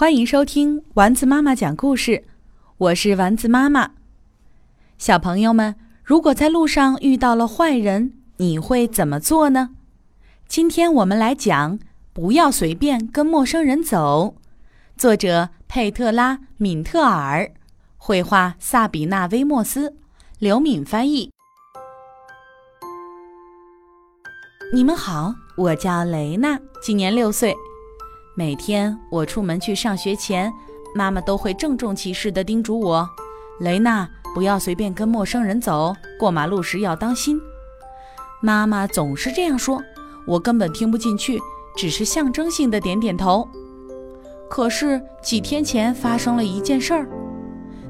欢迎收听丸子妈妈讲故事，我是丸子妈妈。小朋友们，如果在路上遇到了坏人，你会怎么做呢？今天我们来讲《不要随便跟陌生人走》，作者佩特拉·敏特尔，绘画萨比娜·威莫斯，刘敏翻译。你们好，我叫雷娜，今年六岁。每天我出门去上学前，妈妈都会郑重其事地叮嘱我：“雷娜，不要随便跟陌生人走，过马路时要当心。”妈妈总是这样说，我根本听不进去，只是象征性的点点头。可是几天前发生了一件事儿。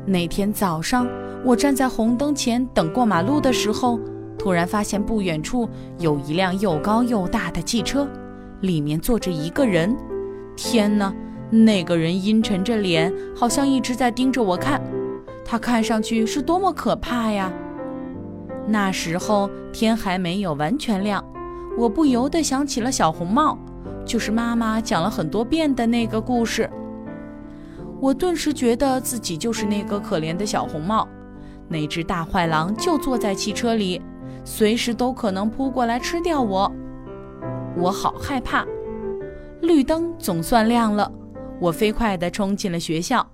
那天早上，我站在红灯前等过马路的时候，突然发现不远处有一辆又高又大的汽车，里面坐着一个人。天哪，那个人阴沉着脸，好像一直在盯着我看。他看上去是多么可怕呀！那时候天还没有完全亮，我不由得想起了小红帽，就是妈妈讲了很多遍的那个故事。我顿时觉得自己就是那个可怜的小红帽，那只大坏狼就坐在汽车里，随时都可能扑过来吃掉我。我好害怕。绿灯总算亮了，我飞快地冲进了学校。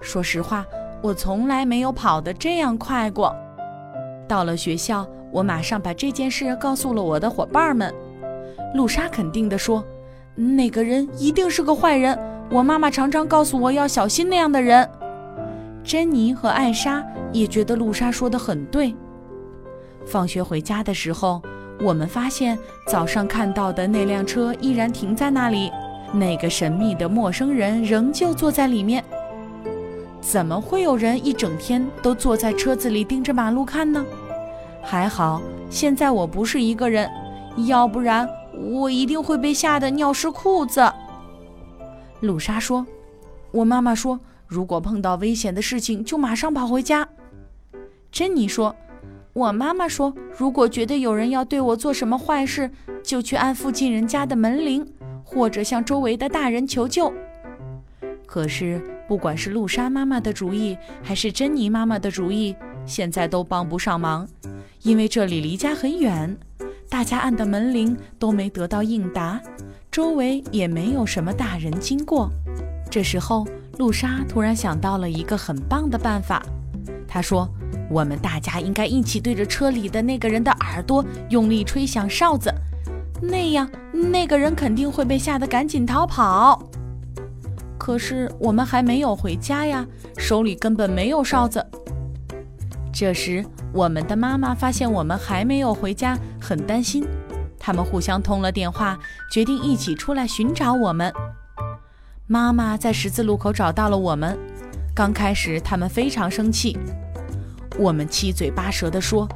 说实话，我从来没有跑得这样快过。到了学校，我马上把这件事告诉了我的伙伴们。露莎肯定地说：“那个人一定是个坏人。我妈妈常常告诉我要小心那样的人。”珍妮和艾莎也觉得露莎说的很对。放学回家的时候。我们发现早上看到的那辆车依然停在那里，那个神秘的陌生人仍旧坐在里面。怎么会有人一整天都坐在车子里盯着马路看呢？还好现在我不是一个人，要不然我一定会被吓得尿湿裤子。露莎说：“我妈妈说，如果碰到危险的事情就马上跑回家。”珍妮说。我妈妈说，如果觉得有人要对我做什么坏事，就去按附近人家的门铃，或者向周围的大人求救。可是，不管是露莎妈妈的主意，还是珍妮妈妈的主意，现在都帮不上忙，因为这里离家很远，大家按的门铃都没得到应答，周围也没有什么大人经过。这时候，露莎突然想到了一个很棒的办法，她说。我们大家应该一起对着车里的那个人的耳朵用力吹响哨子，那样那个人肯定会被吓得赶紧逃跑。可是我们还没有回家呀，手里根本没有哨子。这时，我们的妈妈发现我们还没有回家，很担心。他们互相通了电话，决定一起出来寻找我们。妈妈在十字路口找到了我们。刚开始，他们非常生气。我们七嘴八舌地说：“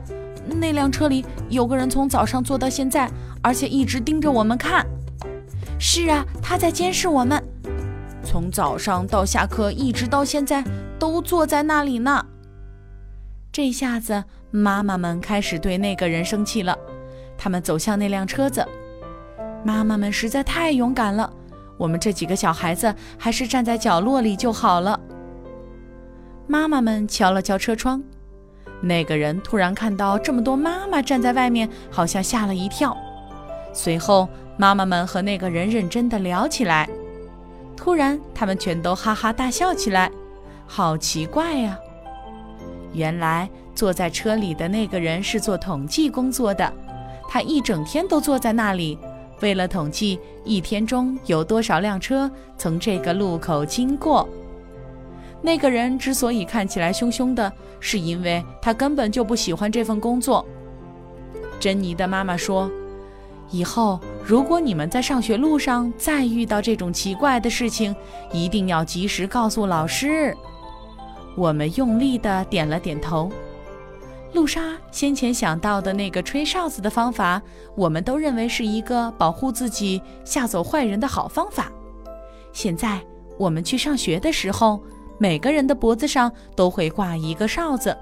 那辆车里有个人从早上坐到现在，而且一直盯着我们看。是啊，他在监视我们。从早上到下课，一直到现在，都坐在那里呢。”这下子，妈妈们开始对那个人生气了。他们走向那辆车子。妈妈们实在太勇敢了，我们这几个小孩子还是站在角落里就好了。妈妈们敲了敲车窗。那个人突然看到这么多妈妈站在外面，好像吓了一跳。随后，妈妈们和那个人认真地聊起来。突然，他们全都哈哈大笑起来，好奇怪呀！原来坐在车里的那个人是做统计工作的，他一整天都坐在那里，为了统计一天中有多少辆车从这个路口经过。那个人之所以看起来凶凶的，是因为他根本就不喜欢这份工作。珍妮的妈妈说：“以后如果你们在上学路上再遇到这种奇怪的事情，一定要及时告诉老师。”我们用力地点了点头。露莎先前想到的那个吹哨子的方法，我们都认为是一个保护自己、吓走坏人的好方法。现在我们去上学的时候。每个人的脖子上都会挂一个哨子，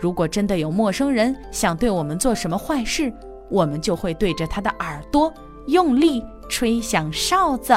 如果真的有陌生人想对我们做什么坏事，我们就会对着他的耳朵用力吹响哨子。